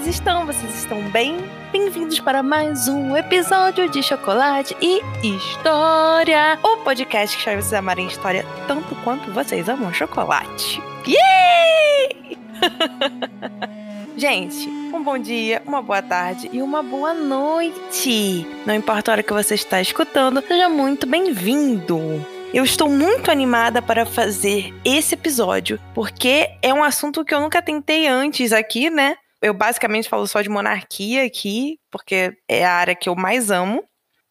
vocês estão? Vocês estão bem? Bem-vindos para mais um episódio de Chocolate e História, o podcast que faz vocês amarem história tanto quanto vocês amam chocolate. Yay! Gente, um bom dia, uma boa tarde e uma boa noite. Não importa a hora que você está escutando, seja muito bem-vindo. Eu estou muito animada para fazer esse episódio, porque é um assunto que eu nunca tentei antes aqui, né? Eu basicamente falo só de monarquia aqui, porque é a área que eu mais amo.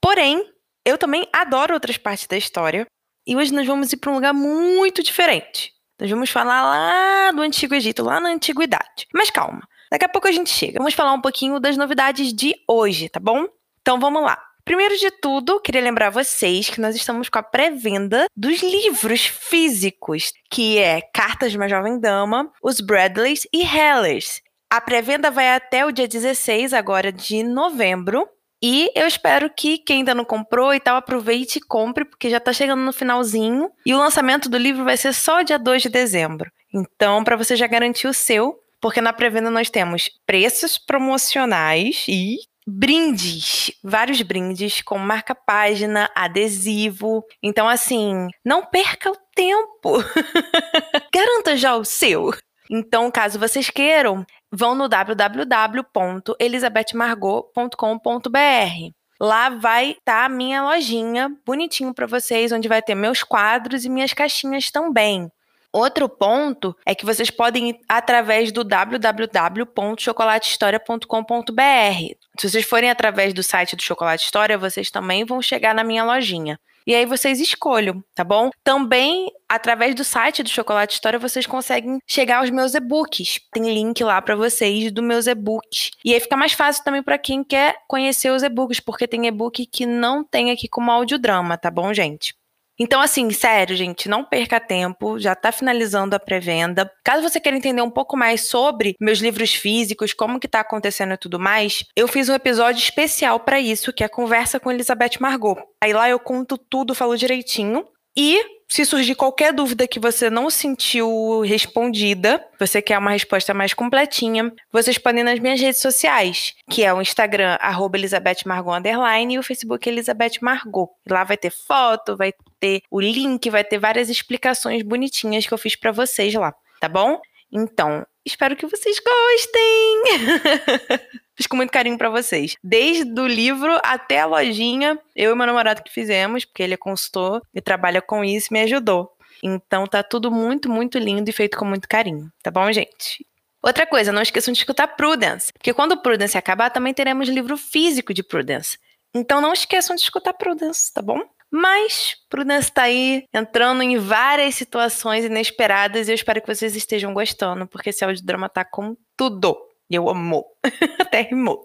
Porém, eu também adoro outras partes da história. E hoje nós vamos ir para um lugar muito diferente. Nós vamos falar lá do Antigo Egito, lá na Antiguidade. Mas calma, daqui a pouco a gente chega. Vamos falar um pouquinho das novidades de hoje, tá bom? Então vamos lá. Primeiro de tudo, queria lembrar vocês que nós estamos com a pré-venda dos livros físicos, que é Cartas de uma Jovem Dama, os Bradleys e Hellers. A pré-venda vai até o dia 16 agora de novembro. E eu espero que quem ainda não comprou e tal, aproveite e compre, porque já tá chegando no finalzinho. E o lançamento do livro vai ser só dia 2 de dezembro. Então, para você já garantir o seu, porque na pré-venda nós temos preços promocionais e brindes, vários brindes com marca-página, adesivo. Então, assim, não perca o tempo. Garanta já o seu. Então, caso vocês queiram, vão no www.elisabethmargot.com.br. Lá vai estar tá a minha lojinha bonitinho para vocês, onde vai ter meus quadros e minhas caixinhas também. Outro ponto é que vocês podem ir através do www.chocolatehistoria.com.br. Se vocês forem através do site do Chocolate História, vocês também vão chegar na minha lojinha. E aí vocês escolham, tá bom? Também, através do site do Chocolate História, vocês conseguem chegar aos meus e-books. Tem link lá para vocês do meus e-books. E aí fica mais fácil também para quem quer conhecer os e-books, porque tem e-book que não tem aqui como audiodrama, tá bom, gente? Então, assim, sério, gente, não perca tempo, já tá finalizando a pré-venda. Caso você queira entender um pouco mais sobre meus livros físicos, como que tá acontecendo e tudo mais, eu fiz um episódio especial para isso, que é a conversa com Elizabeth Margot. Aí lá eu conto tudo, falo direitinho. E se surgir qualquer dúvida que você não sentiu respondida, você quer uma resposta mais completinha, vocês podem ir nas minhas redes sociais, que é o Instagram, arroba Elizabeth Margot, e o Facebook Elizabeth Margot. Lá vai ter foto, vai ter o link, vai ter várias explicações bonitinhas que eu fiz para vocês lá, tá bom? Então, espero que vocês gostem! Fiz com muito carinho para vocês. Desde o livro até a lojinha, eu e meu namorado que fizemos, porque ele é consultor e trabalha com isso, me ajudou. Então tá tudo muito, muito lindo e feito com muito carinho, tá bom, gente? Outra coisa, não esqueçam de escutar Prudence, porque quando Prudence acabar, também teremos livro físico de Prudence. Então não esqueçam de escutar Prudence, tá bom? Mas Prudence está aí entrando em várias situações inesperadas e eu espero que vocês estejam gostando, porque esse audiodrama tá com tudo. E eu amo. Até rimou.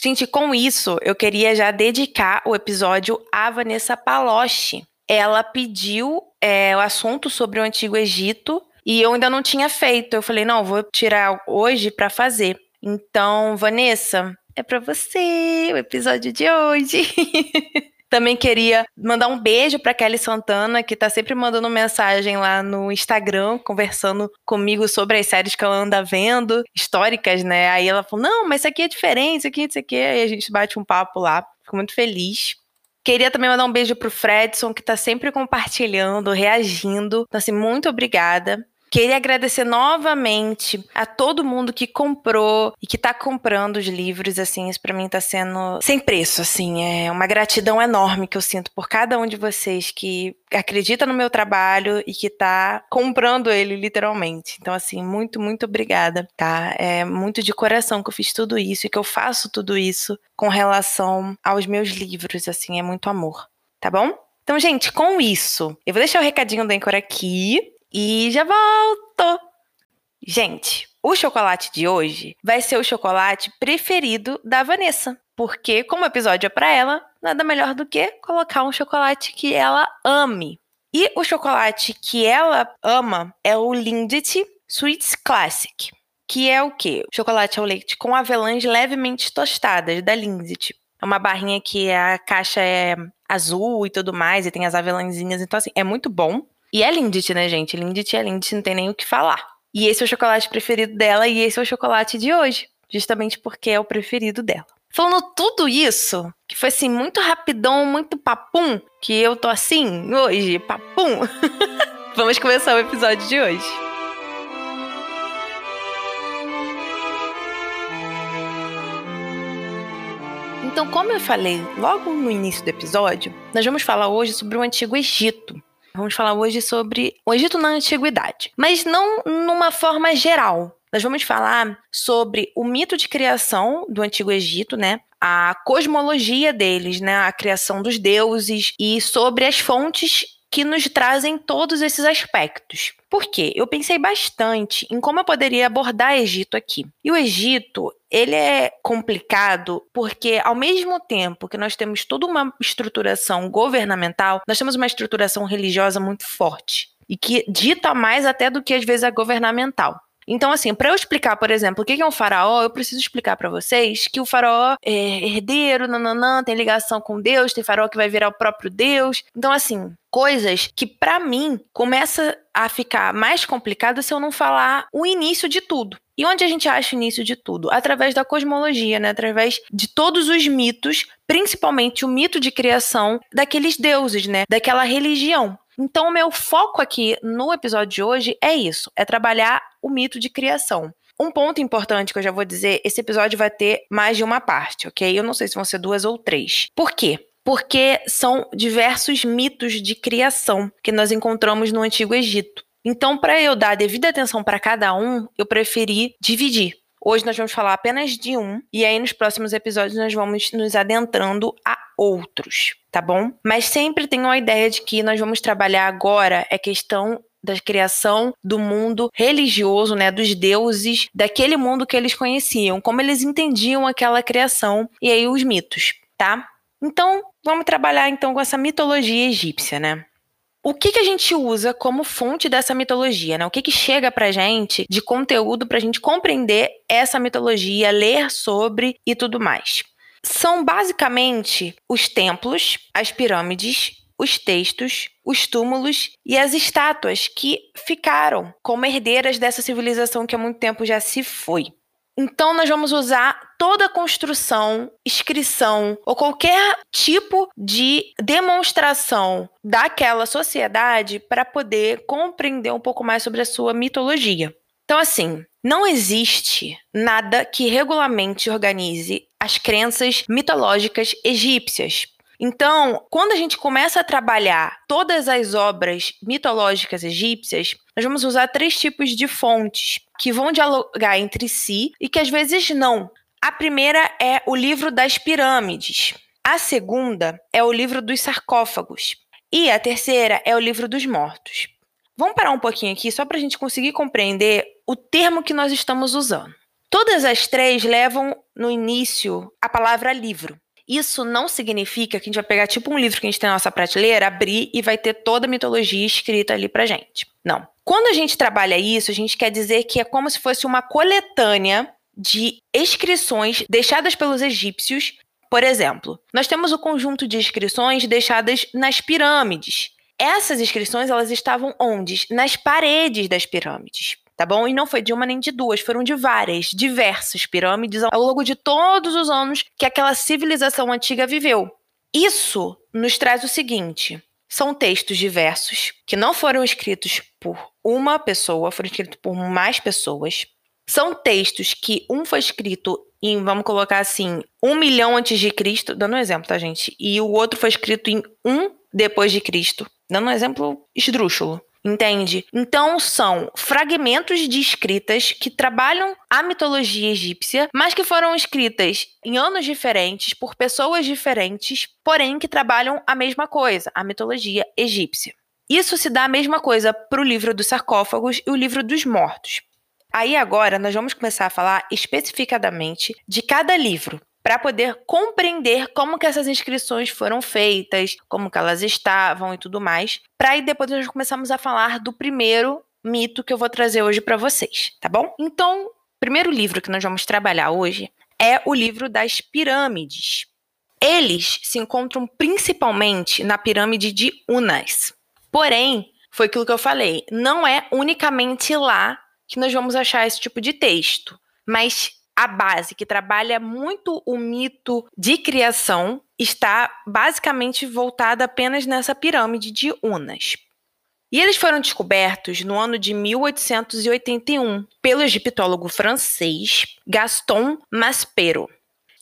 Gente, com isso, eu queria já dedicar o episódio à Vanessa Paloche. Ela pediu é, o assunto sobre o Antigo Egito e eu ainda não tinha feito. Eu falei, não, vou tirar hoje para fazer. Então, Vanessa, é para você o episódio de hoje. Também queria mandar um beijo para Kelly Santana, que tá sempre mandando mensagem lá no Instagram, conversando comigo sobre as séries que ela anda vendo, históricas, né? Aí ela falou: não, mas isso aqui é diferente, isso aqui, isso aqui. Aí a gente bate um papo lá. Fico muito feliz. Queria também mandar um beijo pro Fredson, que tá sempre compartilhando, reagindo. Então, assim, muito obrigada. Queria agradecer novamente a todo mundo que comprou e que tá comprando os livros, assim, isso para mim tá sendo sem preço, assim, é uma gratidão enorme que eu sinto por cada um de vocês que acredita no meu trabalho e que tá comprando ele literalmente. Então, assim, muito, muito obrigada, tá? É muito de coração que eu fiz tudo isso e que eu faço tudo isso com relação aos meus livros, assim, é muito amor, tá bom? Então, gente, com isso, eu vou deixar o recadinho do Anchor aqui e já volto! Gente, o chocolate de hoje vai ser o chocolate preferido da Vanessa. Porque, como o episódio é para ela, nada melhor do que colocar um chocolate que ela ame. E o chocolate que ela ama é o Lindt Sweets Classic, que é o quê? Chocolate ao leite com avelãs levemente tostadas da Lindt. É uma barrinha que a caixa é azul e tudo mais, e tem as avelãzinhas, então assim, é muito bom. E é Lindt, né, gente? Lindt é Lindt, não tem nem o que falar. E esse é o chocolate preferido dela e esse é o chocolate de hoje, justamente porque é o preferido dela. Falando tudo isso, que foi assim, muito rapidão, muito papum, que eu tô assim hoje, papum. Vamos começar o episódio de hoje. Então, como eu falei logo no início do episódio, nós vamos falar hoje sobre o Antigo Egito. Vamos falar hoje sobre o Egito na Antiguidade, mas não numa forma geral. Nós vamos falar sobre o mito de criação do Antigo Egito, né? A cosmologia deles, né? A criação dos deuses e sobre as fontes que nos trazem todos esses aspectos. Por quê? Eu pensei bastante em como eu poderia abordar Egito aqui. E o Egito, ele é complicado porque ao mesmo tempo que nós temos toda uma estruturação governamental, nós temos uma estruturação religiosa muito forte e que dita mais até do que às vezes a governamental. Então, assim, para eu explicar, por exemplo, o que é um faraó, eu preciso explicar para vocês que o faraó é herdeiro, nananã, tem ligação com Deus, tem faraó que vai virar o próprio Deus. Então, assim, coisas que para mim começa a ficar mais complicado se eu não falar o início de tudo. E onde a gente acha o início de tudo? Através da cosmologia, né? Através de todos os mitos, principalmente o mito de criação daqueles deuses, né? Daquela religião. Então, o meu foco aqui no episódio de hoje é isso: é trabalhar o mito de criação. Um ponto importante que eu já vou dizer: esse episódio vai ter mais de uma parte, ok? Eu não sei se vão ser duas ou três. Por quê? Porque são diversos mitos de criação que nós encontramos no Antigo Egito. Então, para eu dar devida atenção para cada um, eu preferi dividir. Hoje nós vamos falar apenas de um, e aí nos próximos episódios nós vamos nos adentrando a outros, tá bom? Mas sempre tenham a ideia de que nós vamos trabalhar agora é questão da criação do mundo religioso, né, dos deuses, daquele mundo que eles conheciam, como eles entendiam aquela criação e aí os mitos, tá? Então, vamos trabalhar então com essa mitologia egípcia, né? O que, que a gente usa como fonte dessa mitologia, né? O que, que chega pra gente de conteúdo pra gente compreender essa mitologia, ler sobre e tudo mais? São basicamente os templos, as pirâmides, os textos, os túmulos e as estátuas que ficaram como herdeiras dessa civilização que há muito tempo já se foi. Então, nós vamos usar toda construção, inscrição ou qualquer tipo de demonstração daquela sociedade para poder compreender um pouco mais sobre a sua mitologia. Então, assim, não existe nada que regulamente organize as crenças mitológicas egípcias. Então, quando a gente começa a trabalhar todas as obras mitológicas egípcias, nós vamos usar três tipos de fontes que vão dialogar entre si e que às vezes não. A primeira é o livro das pirâmides. A segunda é o livro dos sarcófagos. E a terceira é o livro dos mortos. Vamos parar um pouquinho aqui só para a gente conseguir compreender o termo que nós estamos usando. Todas as três levam no início a palavra livro. Isso não significa que a gente vai pegar tipo um livro que a gente tem na nossa prateleira, abrir e vai ter toda a mitologia escrita ali pra gente. Não. Quando a gente trabalha isso, a gente quer dizer que é como se fosse uma coletânea de inscrições deixadas pelos egípcios. Por exemplo, nós temos o conjunto de inscrições deixadas nas pirâmides. Essas inscrições elas estavam onde? Nas paredes das pirâmides tá bom? E não foi de uma nem de duas, foram de várias, diversas pirâmides ao longo de todos os anos que aquela civilização antiga viveu. Isso nos traz o seguinte: são textos diversos que não foram escritos por uma pessoa, foram escritos por mais pessoas. São textos que um foi escrito em, vamos colocar assim, um milhão antes de Cristo, dando um exemplo, tá, gente? E o outro foi escrito em um depois de Cristo, dando um exemplo esdrúxulo. Entende? Então são fragmentos de escritas que trabalham a mitologia egípcia, mas que foram escritas em anos diferentes por pessoas diferentes, porém que trabalham a mesma coisa, a mitologia egípcia. Isso se dá a mesma coisa para o livro dos sarcófagos e o livro dos mortos. Aí agora nós vamos começar a falar especificadamente de cada livro, para poder compreender como que essas inscrições foram feitas, como que elas estavam e tudo mais. Para aí depois nós começamos a falar do primeiro mito que eu vou trazer hoje para vocês, tá bom? Então, o primeiro livro que nós vamos trabalhar hoje é o livro das pirâmides. Eles se encontram principalmente na pirâmide de Unas. Porém, foi aquilo que eu falei. Não é unicamente lá que nós vamos achar esse tipo de texto, mas a base que trabalha muito o mito de criação está basicamente voltada apenas nessa pirâmide de Unas. E eles foram descobertos no ano de 1881 pelo egiptólogo francês Gaston Maspero.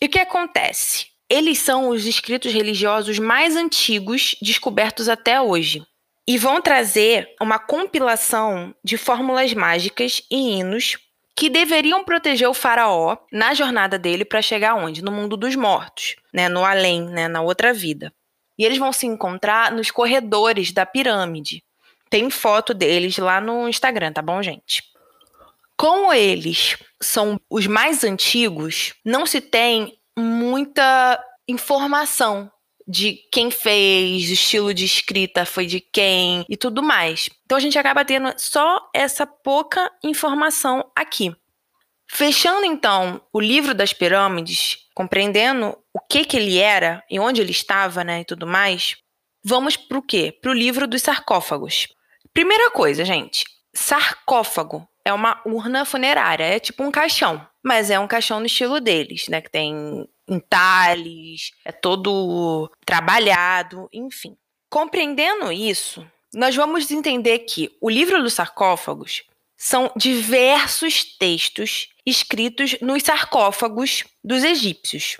E o que acontece? Eles são os escritos religiosos mais antigos descobertos até hoje. E vão trazer uma compilação de fórmulas mágicas e hinos que deveriam proteger o faraó na jornada dele para chegar onde? No mundo dos mortos, né, no além, né, na outra vida. E eles vão se encontrar nos corredores da pirâmide. Tem foto deles lá no Instagram, tá bom, gente? Como eles são os mais antigos, não se tem muita informação de quem fez, o estilo de escrita foi de quem e tudo mais. Então a gente acaba tendo só essa pouca informação aqui. Fechando então o livro das pirâmides, compreendendo o que que ele era e onde ele estava, né, e tudo mais, vamos para o quê? Para o livro dos sarcófagos. Primeira coisa, gente, sarcófago é uma urna funerária, é tipo um caixão, mas é um caixão no estilo deles, né, que tem entalhes, é todo trabalhado, enfim. Compreendendo isso, nós vamos entender que o livro dos sarcófagos são diversos textos escritos nos sarcófagos dos egípcios.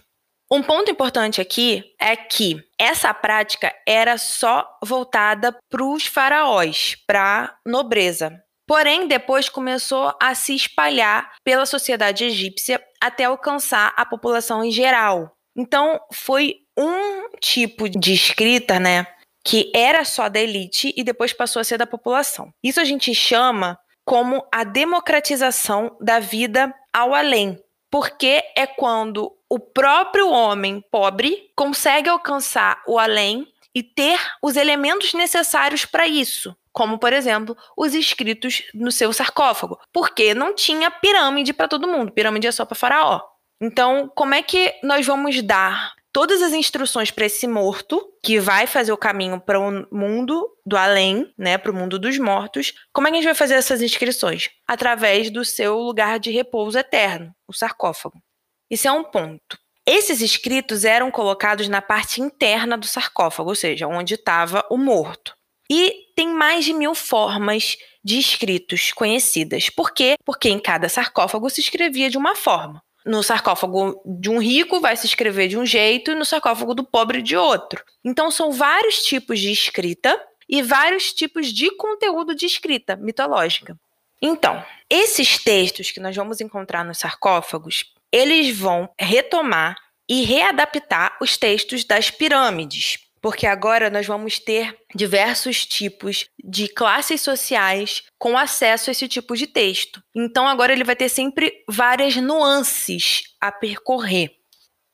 Um ponto importante aqui é que essa prática era só voltada para os faraós, para nobreza. Porém, depois começou a se espalhar pela sociedade egípcia até alcançar a população em geral. Então, foi um tipo de escrita, né, que era só da elite e depois passou a ser da população. Isso a gente chama como a democratização da vida ao além, porque é quando o próprio homem pobre consegue alcançar o além e ter os elementos necessários para isso, como por exemplo os escritos no seu sarcófago, porque não tinha pirâmide para todo mundo, pirâmide é só para faraó. Então, como é que nós vamos dar todas as instruções para esse morto que vai fazer o caminho para o mundo do além, né, para o mundo dos mortos. Como é que a gente vai fazer essas inscrições? Através do seu lugar de repouso eterno, o sarcófago. Isso é um ponto. Esses escritos eram colocados na parte interna do sarcófago, ou seja, onde estava o morto. E tem mais de mil formas de escritos conhecidas. Por quê? Porque em cada sarcófago se escrevia de uma forma. No sarcófago de um rico vai se escrever de um jeito e no sarcófago do pobre de outro. Então são vários tipos de escrita e vários tipos de conteúdo de escrita mitológica. Então, esses textos que nós vamos encontrar nos sarcófagos, eles vão retomar e readaptar os textos das pirâmides, porque agora nós vamos ter diversos tipos de classes sociais com acesso a esse tipo de texto. Então agora ele vai ter sempre várias nuances a percorrer.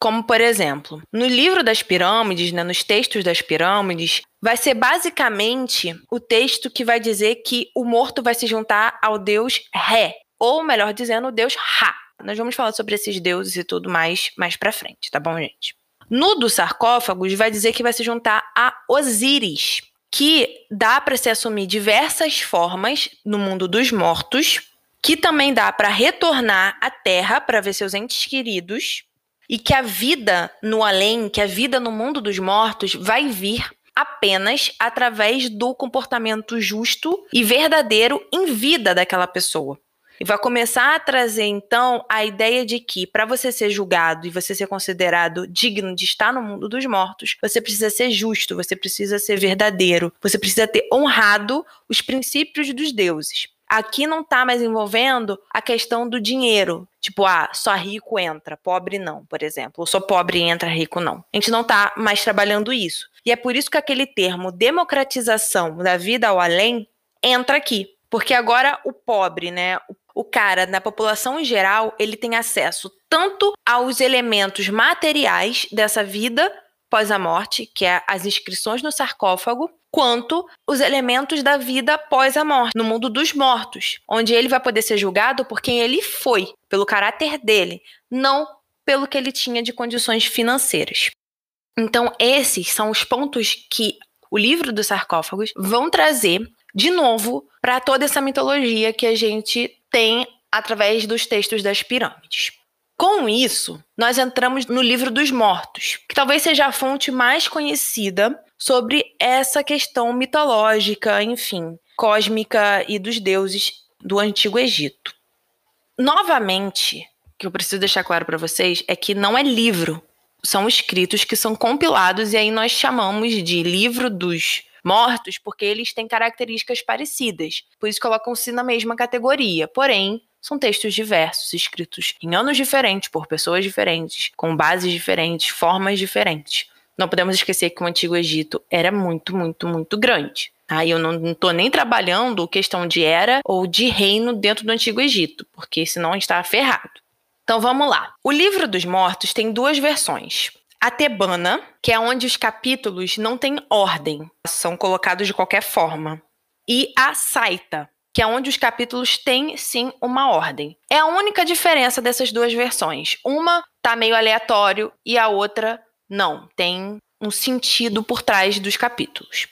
Como, por exemplo, no livro das pirâmides, né, nos textos das pirâmides, vai ser basicamente o texto que vai dizer que o morto vai se juntar ao deus Ré, ou melhor dizendo, o deus Ra. Nós vamos falar sobre esses deuses e tudo mais mais para frente, tá bom, gente? No dos sarcófagos, vai dizer que vai se juntar a Osíris, que dá para se assumir diversas formas no mundo dos mortos, que também dá para retornar à Terra para ver seus entes queridos, e que a vida no além, que a vida no mundo dos mortos vai vir apenas através do comportamento justo e verdadeiro em vida daquela pessoa. E vai começar a trazer, então, a ideia de que, para você ser julgado e você ser considerado digno de estar no mundo dos mortos, você precisa ser justo, você precisa ser verdadeiro, você precisa ter honrado os princípios dos deuses. Aqui não está mais envolvendo a questão do dinheiro. Tipo, ah, só rico entra, pobre não, por exemplo. Ou só pobre entra, rico não. A gente não está mais trabalhando isso. E é por isso que aquele termo democratização da vida ao além entra aqui. Porque agora o pobre, né, o o cara, na população em geral, ele tem acesso tanto aos elementos materiais dessa vida pós a morte, que é as inscrições no sarcófago, quanto os elementos da vida após a morte, no mundo dos mortos, onde ele vai poder ser julgado por quem ele foi, pelo caráter dele, não pelo que ele tinha de condições financeiras. Então, esses são os pontos que o livro dos sarcófagos vão trazer de novo para toda essa mitologia que a gente tem através dos textos das pirâmides. Com isso, nós entramos no livro dos mortos, que talvez seja a fonte mais conhecida sobre essa questão mitológica, enfim, cósmica e dos deuses do Antigo Egito. Novamente, o que eu preciso deixar claro para vocês é que não é livro, são escritos que são compilados e aí nós chamamos de livro dos mortos porque eles têm características parecidas, por isso colocam-se na mesma categoria. Porém, são textos diversos, escritos em anos diferentes, por pessoas diferentes, com bases diferentes, formas diferentes. Não podemos esquecer que o Antigo Egito era muito, muito, muito grande. Aí tá? eu não estou nem trabalhando questão de era ou de reino dentro do Antigo Egito, porque senão está ferrado. Então vamos lá. O livro dos mortos tem duas versões. A tebana, que é onde os capítulos não têm ordem, são colocados de qualquer forma. E a saita, que é onde os capítulos têm sim uma ordem. É a única diferença dessas duas versões. Uma tá meio aleatório e a outra não, tem um sentido por trás dos capítulos.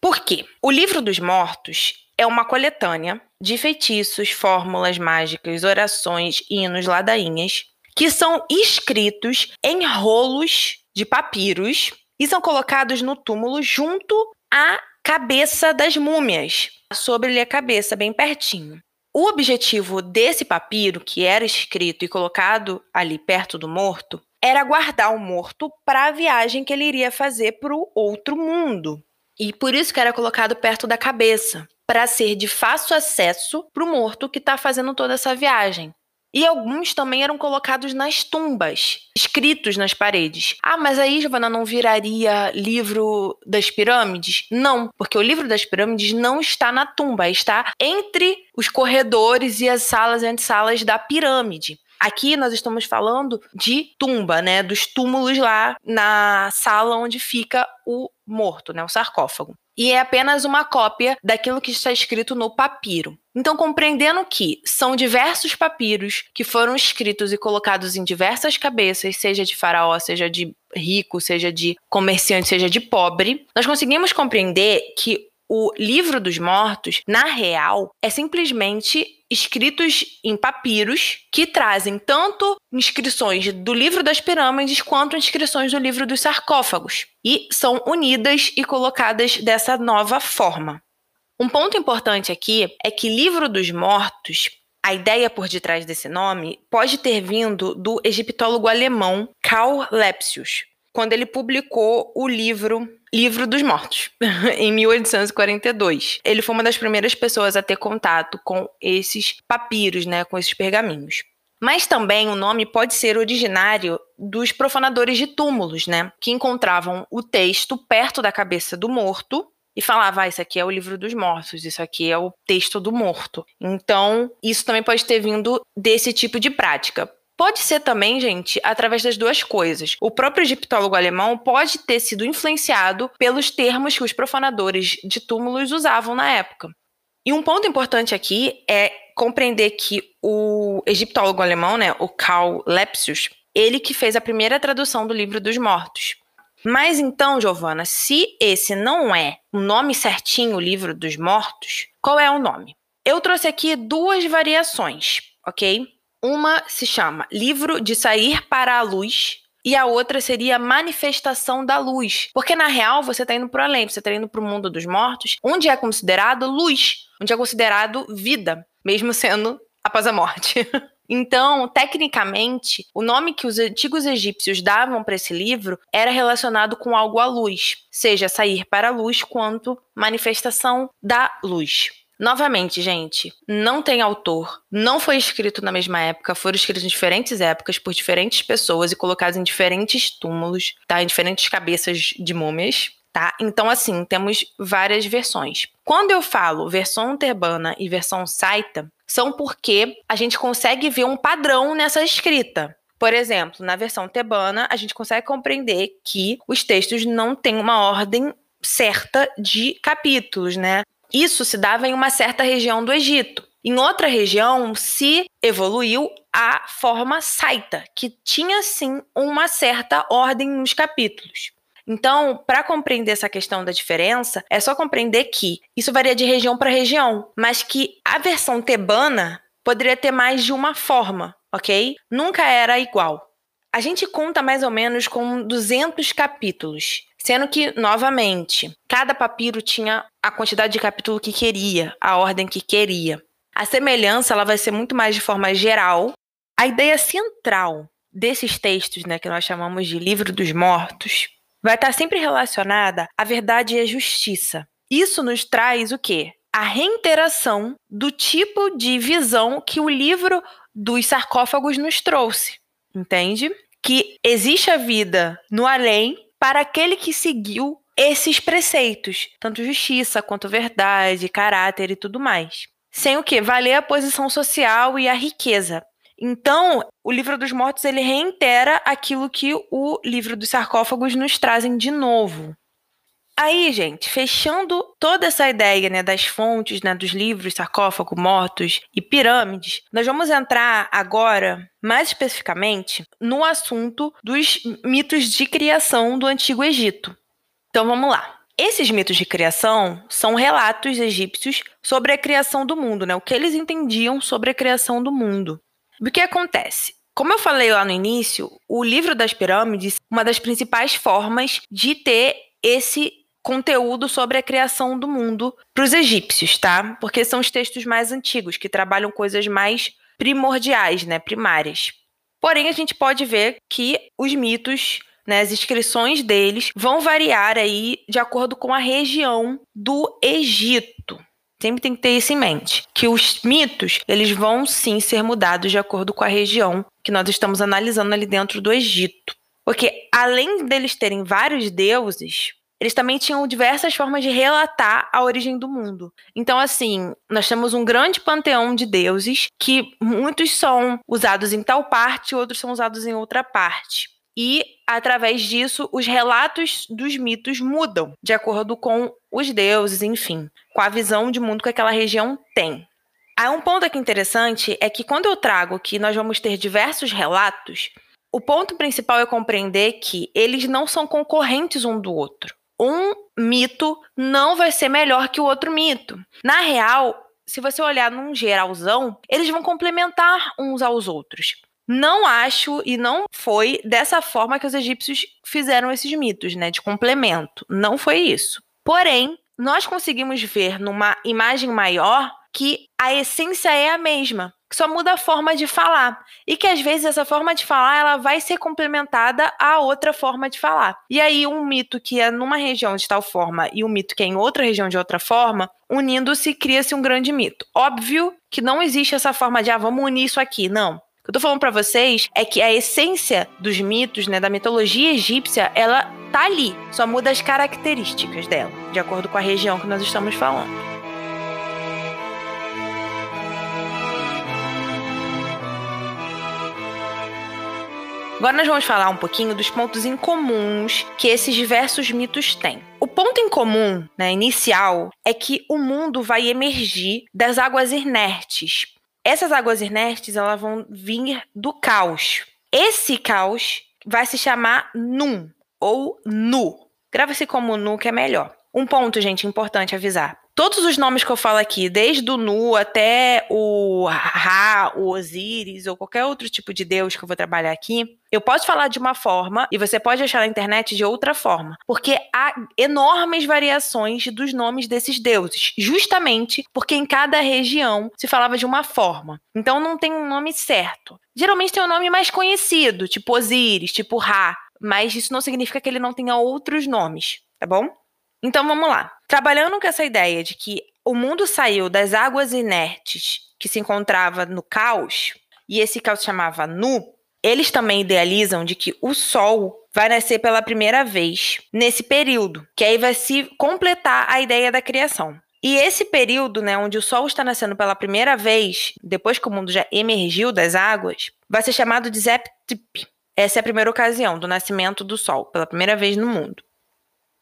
Por quê? O livro dos mortos é uma coletânea de feitiços, fórmulas mágicas, orações, hinos, ladainhas, que são escritos em rolos de papiros e são colocados no túmulo junto à cabeça das múmias, sobre a cabeça, bem pertinho. O objetivo desse papiro, que era escrito e colocado ali perto do morto, era guardar o morto para a viagem que ele iria fazer para o outro mundo. E por isso que era colocado perto da cabeça, para ser de fácil acesso para o morto que está fazendo toda essa viagem. E alguns também eram colocados nas tumbas, escritos nas paredes. Ah, mas aí, Giovana, não viraria livro das pirâmides? Não, porque o livro das pirâmides não está na tumba, está entre os corredores e as salas e salas da pirâmide. Aqui nós estamos falando de tumba, né? Dos túmulos lá na sala onde fica o morto, né? O sarcófago e é apenas uma cópia daquilo que está escrito no papiro. Então, compreendendo que são diversos papiros que foram escritos e colocados em diversas cabeças, seja de faraó, seja de rico, seja de comerciante, seja de pobre, nós conseguimos compreender que o livro dos mortos, na real, é simplesmente escritos em papiros que trazem tanto inscrições do livro das pirâmides quanto inscrições do livro dos sarcófagos e são unidas e colocadas dessa nova forma. Um ponto importante aqui é que livro dos mortos a ideia por detrás desse nome pode ter vindo do egiptólogo alemão Karl Lepsius, quando ele publicou o livro Livro dos Mortos, em 1842. Ele foi uma das primeiras pessoas a ter contato com esses papiros, né, com esses pergaminhos. Mas também o nome pode ser originário dos profanadores de túmulos, né, que encontravam o texto perto da cabeça do morto e falava, ah, isso aqui é o livro dos mortos, isso aqui é o texto do morto. Então, isso também pode ter vindo desse tipo de prática. Pode ser também, gente, através das duas coisas. O próprio egiptólogo alemão pode ter sido influenciado pelos termos que os profanadores de túmulos usavam na época. E um ponto importante aqui é compreender que o egiptólogo alemão, né, o Karl Lepsius, ele que fez a primeira tradução do livro dos mortos. Mas então, Giovana, se esse não é o nome certinho, o livro dos mortos, qual é o nome? Eu trouxe aqui duas variações, ok? Uma se chama Livro de Sair para a Luz e a outra seria Manifestação da Luz. Porque na real você está indo para além, você está indo para o mundo dos mortos, onde é considerado luz, onde é considerado vida, mesmo sendo após a morte. Então, tecnicamente, o nome que os antigos egípcios davam para esse livro era relacionado com algo à luz, seja sair para a luz quanto manifestação da luz. Novamente, gente, não tem autor, não foi escrito na mesma época, foram escritos em diferentes épocas por diferentes pessoas e colocados em diferentes túmulos, tá? Em diferentes cabeças de múmias. Tá? Então, assim, temos várias versões. Quando eu falo versão terbana e versão saita, são porque a gente consegue ver um padrão nessa escrita. Por exemplo, na versão tebana, a gente consegue compreender que os textos não têm uma ordem certa de capítulos, né? Isso se dava em uma certa região do Egito. Em outra região se evoluiu a forma saita, que tinha sim uma certa ordem nos capítulos. Então, para compreender essa questão da diferença, é só compreender que isso varia de região para região, mas que a versão tebana poderia ter mais de uma forma, ok? Nunca era igual. A gente conta mais ou menos com 200 capítulos, sendo que, novamente, cada papiro tinha a quantidade de capítulo que queria, a ordem que queria. A semelhança ela vai ser muito mais de forma geral. A ideia central desses textos, né, que nós chamamos de livro dos mortos, vai estar sempre relacionada à verdade e à justiça. Isso nos traz o quê? A reinteração do tipo de visão que o livro dos sarcófagos nos trouxe. Entende? que existe a vida no além para aquele que seguiu esses preceitos, tanto justiça quanto verdade, caráter e tudo mais. Sem o que? Valer a posição social e a riqueza. Então, o livro dos mortos ele reitera aquilo que o livro dos sarcófagos nos trazem de novo. Aí, gente, fechando toda essa ideia né, das fontes, né, dos livros, sarcófago, mortos e pirâmides, nós vamos entrar agora, mais especificamente, no assunto dos mitos de criação do Antigo Egito. Então vamos lá. Esses mitos de criação são relatos egípcios sobre a criação do mundo, né? O que eles entendiam sobre a criação do mundo. O que acontece? Como eu falei lá no início, o livro das pirâmides, uma das principais formas de ter esse conteúdo sobre a criação do mundo para os egípcios, tá? Porque são os textos mais antigos, que trabalham coisas mais primordiais, né, primárias. Porém, a gente pode ver que os mitos, né, as inscrições deles vão variar aí de acordo com a região do Egito. Sempre tem que ter isso em mente, que os mitos, eles vão sim ser mudados de acordo com a região que nós estamos analisando ali dentro do Egito. Porque além deles terem vários deuses, eles também tinham diversas formas de relatar a origem do mundo. Então, assim, nós temos um grande panteão de deuses que muitos são usados em tal parte, outros são usados em outra parte. E, através disso, os relatos dos mitos mudam, de acordo com os deuses, enfim, com a visão de mundo que aquela região tem. Há um ponto aqui interessante é que quando eu trago que nós vamos ter diversos relatos, o ponto principal é compreender que eles não são concorrentes um do outro um mito não vai ser melhor que o outro mito. Na real, se você olhar num geralzão, eles vão complementar uns aos outros. Não acho e não foi dessa forma que os egípcios fizeram esses mitos, né, de complemento. Não foi isso. Porém, nós conseguimos ver numa imagem maior que a essência é a mesma que só muda a forma de falar e que às vezes essa forma de falar ela vai ser complementada a outra forma de falar. E aí um mito que é numa região de tal forma e um mito que é em outra região de outra forma, unindo-se cria-se um grande mito. Óbvio que não existe essa forma de ah, vamos unir isso aqui, não. O que eu tô falando para vocês é que a essência dos mitos, né, da mitologia egípcia, ela tá ali, só muda as características dela, de acordo com a região que nós estamos falando. Agora nós vamos falar um pouquinho dos pontos incomuns que esses diversos mitos têm. O ponto em comum, né, inicial, é que o mundo vai emergir das águas inertes. Essas águas inertes elas vão vir do caos. Esse caos vai se chamar Num ou Nu. Grava-se como Nu que é melhor. Um ponto, gente, importante avisar. Todos os nomes que eu falo aqui, desde o Nu até o Ra, o Osíris ou qualquer outro tipo de deus que eu vou trabalhar aqui, eu posso falar de uma forma e você pode achar na internet de outra forma, porque há enormes variações dos nomes desses deuses, justamente porque em cada região se falava de uma forma. Então não tem um nome certo. Geralmente tem um nome mais conhecido, tipo Osíris, tipo Ra, mas isso não significa que ele não tenha outros nomes, tá bom? Então vamos lá. Trabalhando com essa ideia de que o mundo saiu das águas inertes que se encontrava no caos, e esse caos chamava Nu, eles também idealizam de que o Sol vai nascer pela primeira vez nesse período, que aí vai se completar a ideia da criação. E esse período, né, onde o Sol está nascendo pela primeira vez, depois que o mundo já emergiu das águas, vai ser chamado de Zeptip. Essa é a primeira ocasião do nascimento do Sol, pela primeira vez no mundo.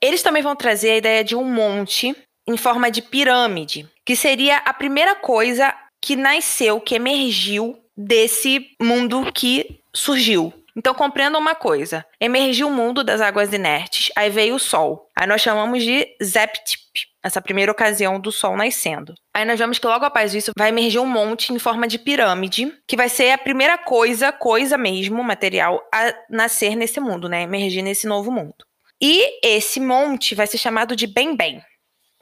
Eles também vão trazer a ideia de um monte em forma de pirâmide, que seria a primeira coisa que nasceu, que emergiu desse mundo que surgiu. Então compreenda uma coisa: emergiu o mundo das águas inertes, aí veio o sol. Aí nós chamamos de Zeptip, essa primeira ocasião do sol nascendo. Aí nós vemos que logo após isso vai emergir um monte em forma de pirâmide, que vai ser a primeira coisa, coisa mesmo, material, a nascer nesse mundo, né? Emergir nesse novo mundo. E esse monte vai ser chamado de Bem Bem.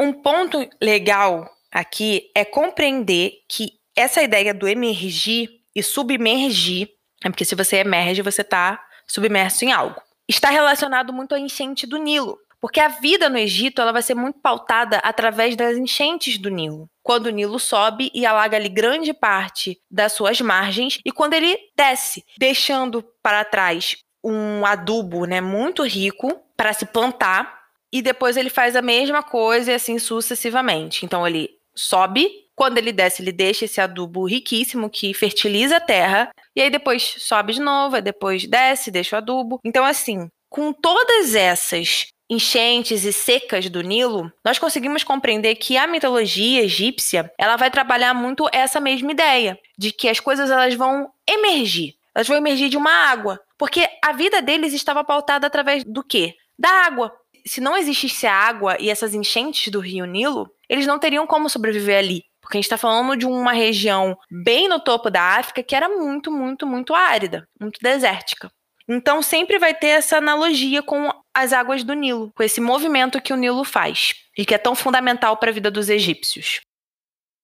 Um ponto legal aqui é compreender que essa ideia do emergir e submergir, é porque se você emerge, você está submerso em algo, está relacionado muito à enchente do Nilo. Porque a vida no Egito ela vai ser muito pautada através das enchentes do Nilo. Quando o Nilo sobe e alaga ali grande parte das suas margens, e quando ele desce, deixando para trás um adubo né, muito rico para se plantar, e depois ele faz a mesma coisa e assim sucessivamente. Então ele sobe, quando ele desce, ele deixa esse adubo riquíssimo que fertiliza a terra, e aí depois sobe de novo, depois desce, deixa o adubo. Então, assim, com todas essas enchentes e secas do Nilo, nós conseguimos compreender que a mitologia egípcia, ela vai trabalhar muito essa mesma ideia, de que as coisas elas vão emergir. Elas vão emergir de uma água, porque a vida deles estava pautada através do quê? Da água. Se não existisse a água e essas enchentes do rio Nilo, eles não teriam como sobreviver ali. Porque a gente está falando de uma região bem no topo da África que era muito, muito, muito árida, muito desértica. Então sempre vai ter essa analogia com as águas do Nilo, com esse movimento que o Nilo faz e que é tão fundamental para a vida dos egípcios.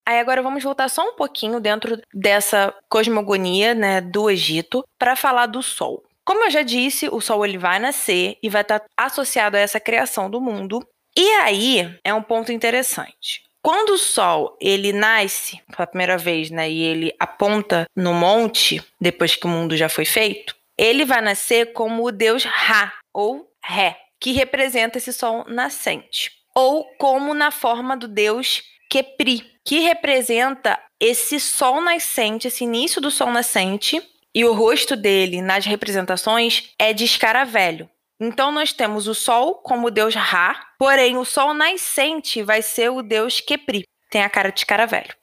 Aí agora vamos voltar só um pouquinho dentro dessa cosmogonia né, do Egito para falar do Sol. Como eu já disse, o Sol ele vai nascer e vai estar associado a essa criação do mundo. E aí é um ponto interessante. Quando o Sol ele nasce pela primeira vez, né, e ele aponta no monte depois que o mundo já foi feito, ele vai nascer como o deus Ra, ou Ré, que representa esse sol nascente, ou como na forma do deus Kepri, que representa esse sol nascente, esse início do sol nascente, e o rosto dele nas representações é de escaravelho. Então nós temos o sol como deus Ra, porém o sol nascente vai ser o deus Kepri, tem a cara de escaravelho.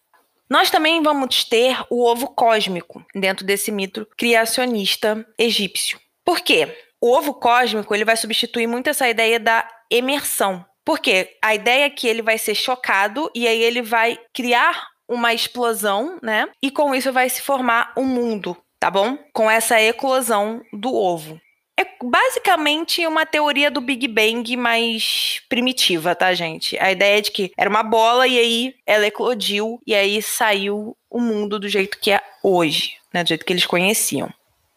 Nós também vamos ter o ovo cósmico dentro desse mito criacionista egípcio. Por quê? O ovo cósmico ele vai substituir muito essa ideia da emersão. Por quê? A ideia é que ele vai ser chocado e aí ele vai criar uma explosão, né? E com isso vai se formar um mundo, tá bom? Com essa eclosão do ovo. É basicamente uma teoria do Big Bang mais primitiva, tá, gente? A ideia é de que era uma bola e aí ela eclodiu e aí saiu o mundo do jeito que é hoje, né? Do jeito que eles conheciam.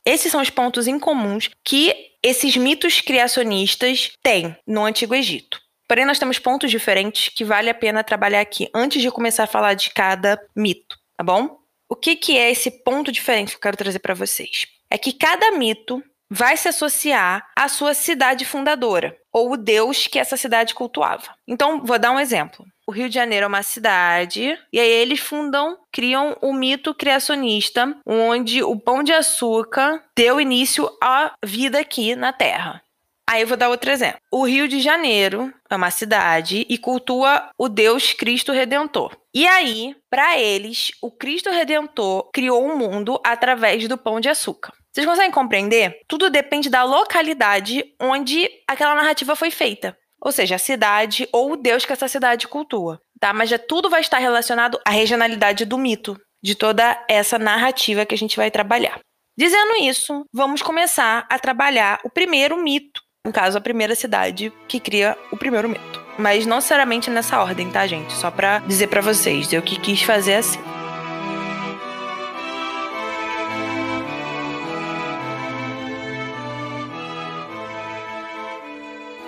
Esses são os pontos incomuns que esses mitos criacionistas têm no Antigo Egito. Porém, nós temos pontos diferentes que vale a pena trabalhar aqui antes de começar a falar de cada mito, tá bom? O que, que é esse ponto diferente que eu quero trazer para vocês? É que cada mito vai se associar à sua cidade fundadora, ou o deus que essa cidade cultuava. Então, vou dar um exemplo. O Rio de Janeiro é uma cidade, e aí eles fundam, criam o mito criacionista, onde o pão de açúcar deu início à vida aqui na Terra. Aí eu vou dar outro exemplo. O Rio de Janeiro é uma cidade e cultua o Deus Cristo Redentor. E aí, para eles, o Cristo Redentor criou o um mundo através do pão de açúcar. Vocês conseguem compreender? Tudo depende da localidade onde aquela narrativa foi feita. Ou seja, a cidade ou o Deus que essa cidade cultua. Tá? Mas já tudo vai estar relacionado à regionalidade do mito, de toda essa narrativa que a gente vai trabalhar. Dizendo isso, vamos começar a trabalhar o primeiro mito no caso, a primeira cidade que cria o primeiro mito. Mas não necessariamente nessa ordem, tá, gente? Só para dizer para vocês, eu que quis fazer assim.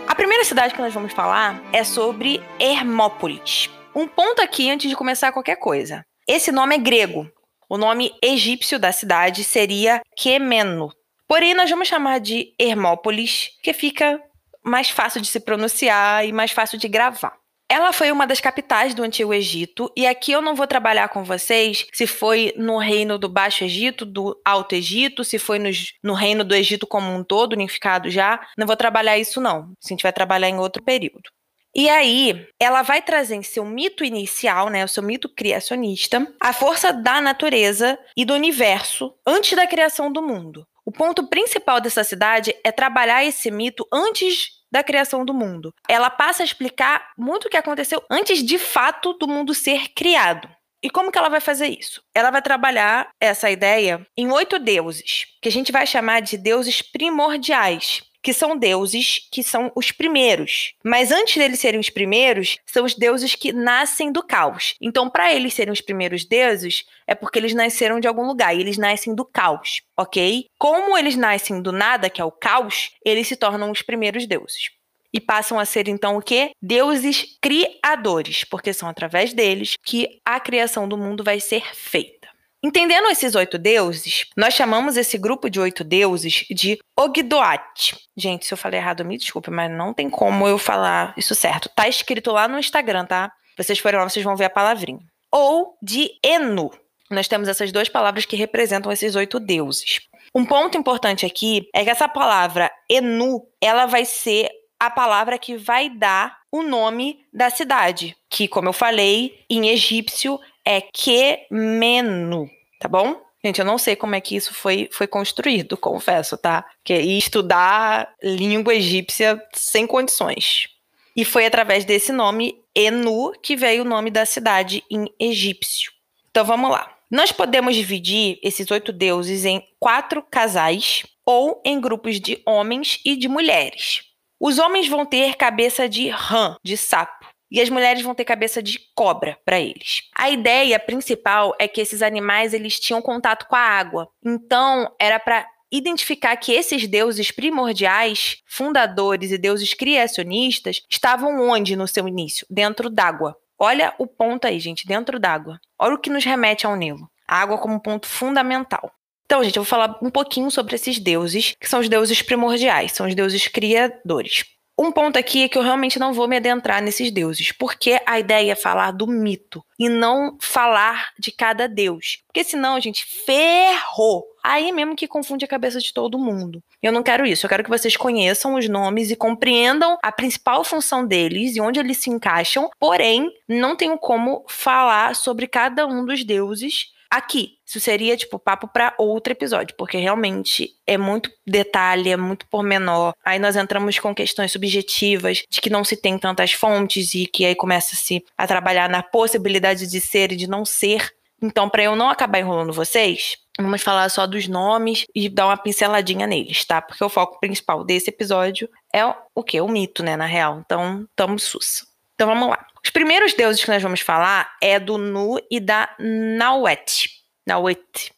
A primeira cidade que nós vamos falar é sobre Hermópolis. Um ponto aqui antes de começar qualquer coisa. Esse nome é grego. O nome egípcio da cidade seria Quemeno. Porém, nós vamos chamar de Hermópolis, que fica mais fácil de se pronunciar e mais fácil de gravar. Ela foi uma das capitais do Antigo Egito, e aqui eu não vou trabalhar com vocês se foi no reino do Baixo Egito, do Alto Egito, se foi no, no reino do Egito como um todo, unificado já. Não vou trabalhar isso, não. A gente vai trabalhar em outro período. E aí, ela vai trazer em seu mito inicial, né, o seu mito criacionista, a força da natureza e do universo antes da criação do mundo. O ponto principal dessa cidade é trabalhar esse mito antes da criação do mundo. Ela passa a explicar muito o que aconteceu antes de fato do mundo ser criado. E como que ela vai fazer isso? Ela vai trabalhar essa ideia em oito deuses, que a gente vai chamar de deuses primordiais que são deuses que são os primeiros. Mas antes deles serem os primeiros, são os deuses que nascem do caos. Então, para eles serem os primeiros deuses, é porque eles nasceram de algum lugar e eles nascem do caos, ok? Como eles nascem do nada, que é o caos, eles se tornam os primeiros deuses. E passam a ser então o quê? Deuses criadores, porque são através deles que a criação do mundo vai ser feita. Entendendo esses oito deuses, nós chamamos esse grupo de oito deuses de Ogdoat. Gente, se eu falei errado, me desculpe, mas não tem como eu falar isso certo. Tá escrito lá no Instagram, tá? Vocês forem lá, vocês vão ver a palavrinha. Ou de Enu. Nós temos essas duas palavras que representam esses oito deuses. Um ponto importante aqui é que essa palavra Enu, ela vai ser a palavra que vai dar o nome da cidade, que, como eu falei, em egípcio é Quemeno, tá bom? Gente, eu não sei como é que isso foi, foi construído, confesso, tá? Que estudar língua egípcia sem condições. E foi através desse nome, Enu, que veio o nome da cidade em egípcio. Então vamos lá. Nós podemos dividir esses oito deuses em quatro casais ou em grupos de homens e de mulheres. Os homens vão ter cabeça de rã, de sapo e as mulheres vão ter cabeça de cobra para eles. A ideia principal é que esses animais eles tinham contato com a água. Então, era para identificar que esses deuses primordiais, fundadores e deuses criacionistas, estavam onde no seu início? Dentro d'água. Olha o ponto aí, gente, dentro d'água. Olha o que nos remete ao Nilo. A água como ponto fundamental. Então, gente, eu vou falar um pouquinho sobre esses deuses, que são os deuses primordiais, são os deuses criadores. Um ponto aqui é que eu realmente não vou me adentrar nesses deuses, porque a ideia é falar do mito e não falar de cada deus. Porque senão, gente, ferrou. Aí mesmo que confunde a cabeça de todo mundo. Eu não quero isso. Eu quero que vocês conheçam os nomes e compreendam a principal função deles e onde eles se encaixam. Porém, não tenho como falar sobre cada um dos deuses aqui. Isso seria, tipo, papo para outro episódio, porque realmente é muito detalhe, é muito pormenor. Aí nós entramos com questões subjetivas, de que não se tem tantas fontes e que aí começa-se a trabalhar na possibilidade de ser e de não ser. Então, para eu não acabar enrolando vocês, vamos falar só dos nomes e dar uma pinceladinha neles, tá? Porque o foco principal desse episódio é o quê? O mito, né, na real. Então, tamo sus. Então, vamos lá. Os primeiros deuses que nós vamos falar é do Nu e da Nauet. Nauet,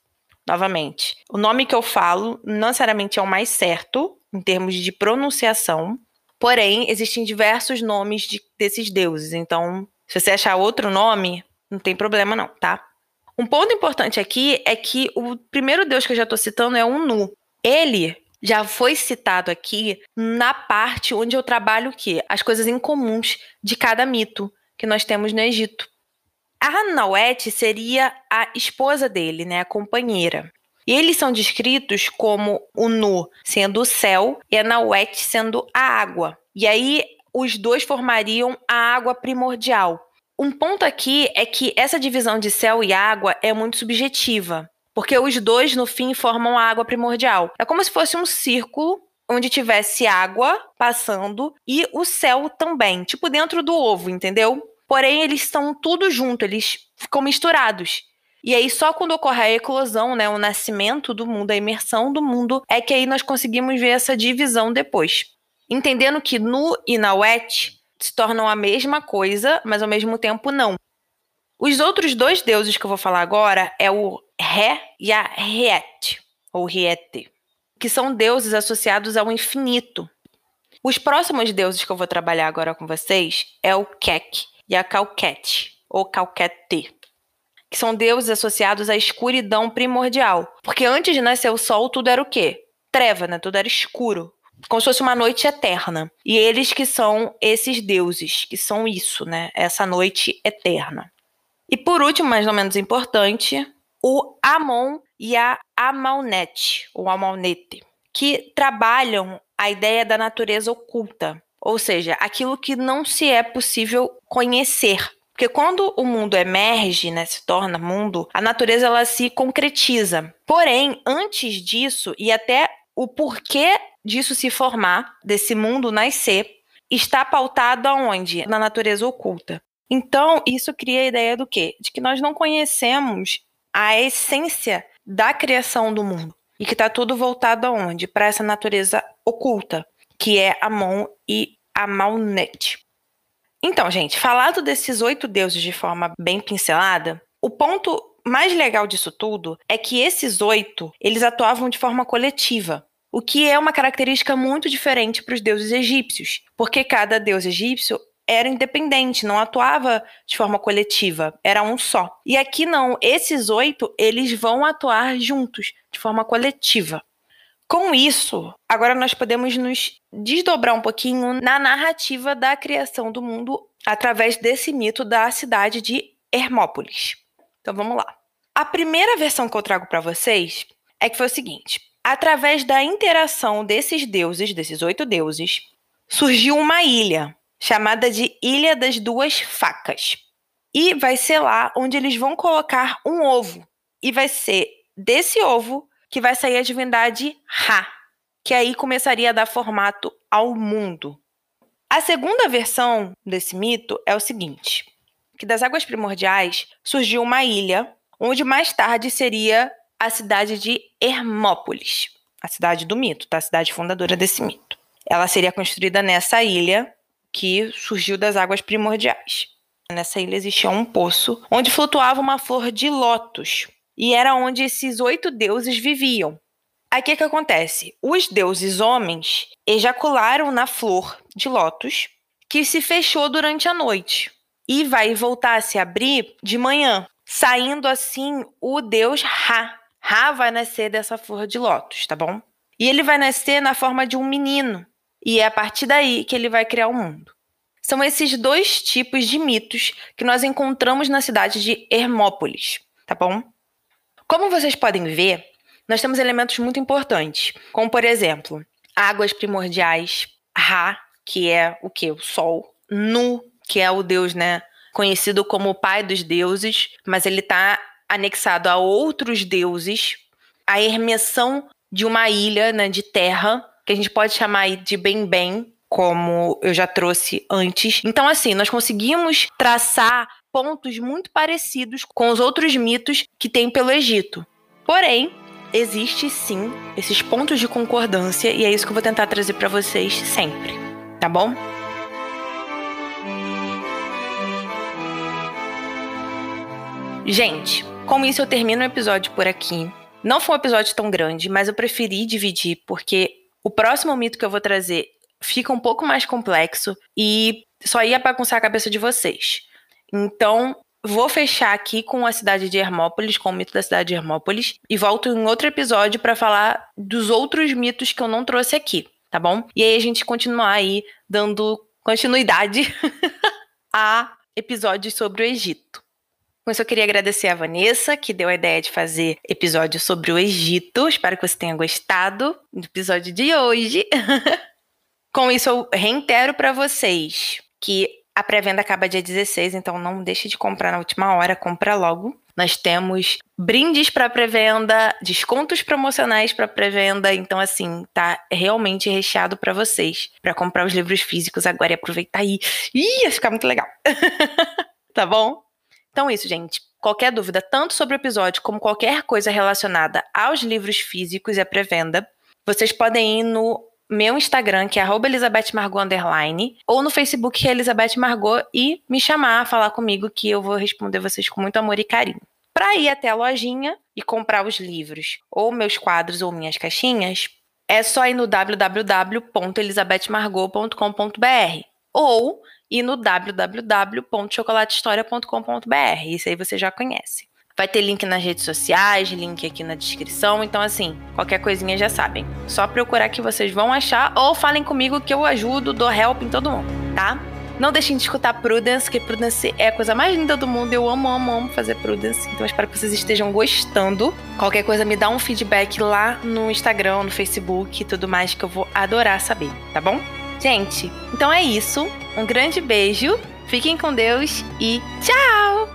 novamente. O nome que eu falo não necessariamente é o mais certo em termos de pronunciação, porém existem diversos nomes de, desses deuses. Então, se você achar outro nome, não tem problema não, tá? Um ponto importante aqui é que o primeiro deus que eu já estou citando é o Nu. Ele já foi citado aqui na parte onde eu trabalho o quê? As coisas incomuns de cada mito que nós temos no Egito. A Nauete seria a esposa dele, né, a companheira. E eles são descritos como o Nu sendo o céu e a Nauete sendo a água. E aí os dois formariam a água primordial. Um ponto aqui é que essa divisão de céu e água é muito subjetiva. Porque os dois, no fim, formam a água primordial. É como se fosse um círculo onde tivesse água passando e o céu também, tipo dentro do ovo, entendeu? Porém, eles estão tudo junto, eles ficam misturados. E aí, só quando ocorre a eclosão, né, o nascimento do mundo, a imersão do mundo, é que aí nós conseguimos ver essa divisão depois. Entendendo que Nu e Nauet se tornam a mesma coisa, mas ao mesmo tempo não. Os outros dois deuses que eu vou falar agora é o Ré e a Riet, ou Riete, que são deuses associados ao infinito. Os próximos deuses que eu vou trabalhar agora com vocês é o Kek e a Calquete, ou Calquete, que são deuses associados à escuridão primordial. Porque antes de nascer o sol, tudo era o quê? Treva, né? Tudo era escuro. Como se fosse uma noite eterna. E eles que são esses deuses, que são isso, né? Essa noite eterna. E por último, mais ou menos importante, o Amon e a Amalnet, ou Amalnete, que trabalham a ideia da natureza oculta, ou seja, aquilo que não se é possível conhecer. Porque quando o mundo emerge, né, se torna mundo, a natureza ela se concretiza. Porém, antes disso e até o porquê disso se formar, desse mundo nascer, está pautado aonde? Na natureza oculta. Então, isso cria a ideia do quê? De que nós não conhecemos a essência da criação do mundo. E que está tudo voltado aonde? Para essa natureza oculta, que é Amon e Amalnet. Então, gente, falado desses oito deuses de forma bem pincelada, o ponto mais legal disso tudo é que esses oito, eles atuavam de forma coletiva, o que é uma característica muito diferente para os deuses egípcios, porque cada deus egípcio era independente, não atuava de forma coletiva, era um só. E aqui não, esses oito, eles vão atuar juntos, de forma coletiva. Com isso, agora nós podemos nos desdobrar um pouquinho na narrativa da criação do mundo através desse mito da cidade de Hermópolis. Então vamos lá. A primeira versão que eu trago para vocês é que foi o seguinte: através da interação desses deuses, desses oito deuses, surgiu uma ilha chamada de Ilha das Duas Facas. E vai ser lá onde eles vão colocar um ovo. E vai ser desse ovo que vai sair a divindade Ra, que aí começaria a dar formato ao mundo. A segunda versão desse mito é o seguinte: que das águas primordiais surgiu uma ilha, onde mais tarde seria a cidade de Hermópolis, a cidade do mito, tá? a cidade fundadora desse mito. Ela seria construída nessa ilha que surgiu das águas primordiais. Nessa ilha existia um poço onde flutuava uma flor de lótus, e era onde esses oito deuses viviam. Aí o que, que acontece? Os deuses homens ejacularam na flor de lótus, que se fechou durante a noite, e vai voltar a se abrir de manhã, saindo assim o deus Ra. Ra vai nascer dessa flor de lótus, tá bom? E ele vai nascer na forma de um menino, e é a partir daí que ele vai criar o mundo. São esses dois tipos de mitos que nós encontramos na cidade de Hermópolis, tá bom? Como vocês podem ver, nós temos elementos muito importantes, como por exemplo, águas primordiais, Ra, que é o que? O Sol, Nu, que é o deus, né, conhecido como o pai dos deuses, mas ele está anexado a outros deuses, a hermessão de uma ilha, né, de terra, que a gente pode chamar de Bem-Bem, como eu já trouxe antes. Então, assim, nós conseguimos traçar pontos muito parecidos com os outros mitos que tem pelo Egito. Porém, existe sim esses pontos de concordância e é isso que eu vou tentar trazer para vocês sempre, tá bom? Gente, com isso eu termino o episódio por aqui. Não foi um episódio tão grande, mas eu preferi dividir porque o próximo mito que eu vou trazer fica um pouco mais complexo e só ia bagunçar a cabeça de vocês. Então, vou fechar aqui com a cidade de Hermópolis, com o mito da cidade de Hermópolis, e volto em outro episódio para falar dos outros mitos que eu não trouxe aqui, tá bom? E aí a gente continuar aí dando continuidade a episódios sobre o Egito. Com isso, eu queria agradecer a Vanessa, que deu a ideia de fazer episódio sobre o Egito. Espero que você tenha gostado do episódio de hoje. Com isso, eu reitero para vocês que a pré-venda acaba dia 16, então não deixe de comprar na última hora, compra logo. Nós temos brindes para pré-venda, descontos promocionais para pré-venda, então assim, tá realmente recheado para vocês, para comprar os livros físicos agora e aproveitar aí. Ih, ia ficar muito legal. tá bom? Então, isso, gente. Qualquer dúvida, tanto sobre o episódio como qualquer coisa relacionada aos livros físicos e à pré-venda, vocês podem ir no meu Instagram, que é @elizabethmargot ou no Facebook, que é Elizabeth Margot, e me chamar, falar comigo, que eu vou responder vocês com muito amor e carinho. Para ir até a lojinha e comprar os livros, ou meus quadros, ou minhas caixinhas, é só ir no www.elizabethmargot.com.br ou e no www.chocolatehistoria.com.br. Isso aí você já conhece. Vai ter link nas redes sociais, link aqui na descrição. Então, assim, qualquer coisinha já sabem. Só procurar que vocês vão achar ou falem comigo que eu ajudo, dou help em todo mundo, tá? Não deixem de escutar Prudence, que Prudence é a coisa mais linda do mundo. Eu amo, amo, amo fazer Prudence. Então, espero que vocês estejam gostando. Qualquer coisa, me dá um feedback lá no Instagram, no Facebook e tudo mais, que eu vou adorar saber, tá bom? Gente, então é isso. Um grande beijo Fiquem com Deus e tchau!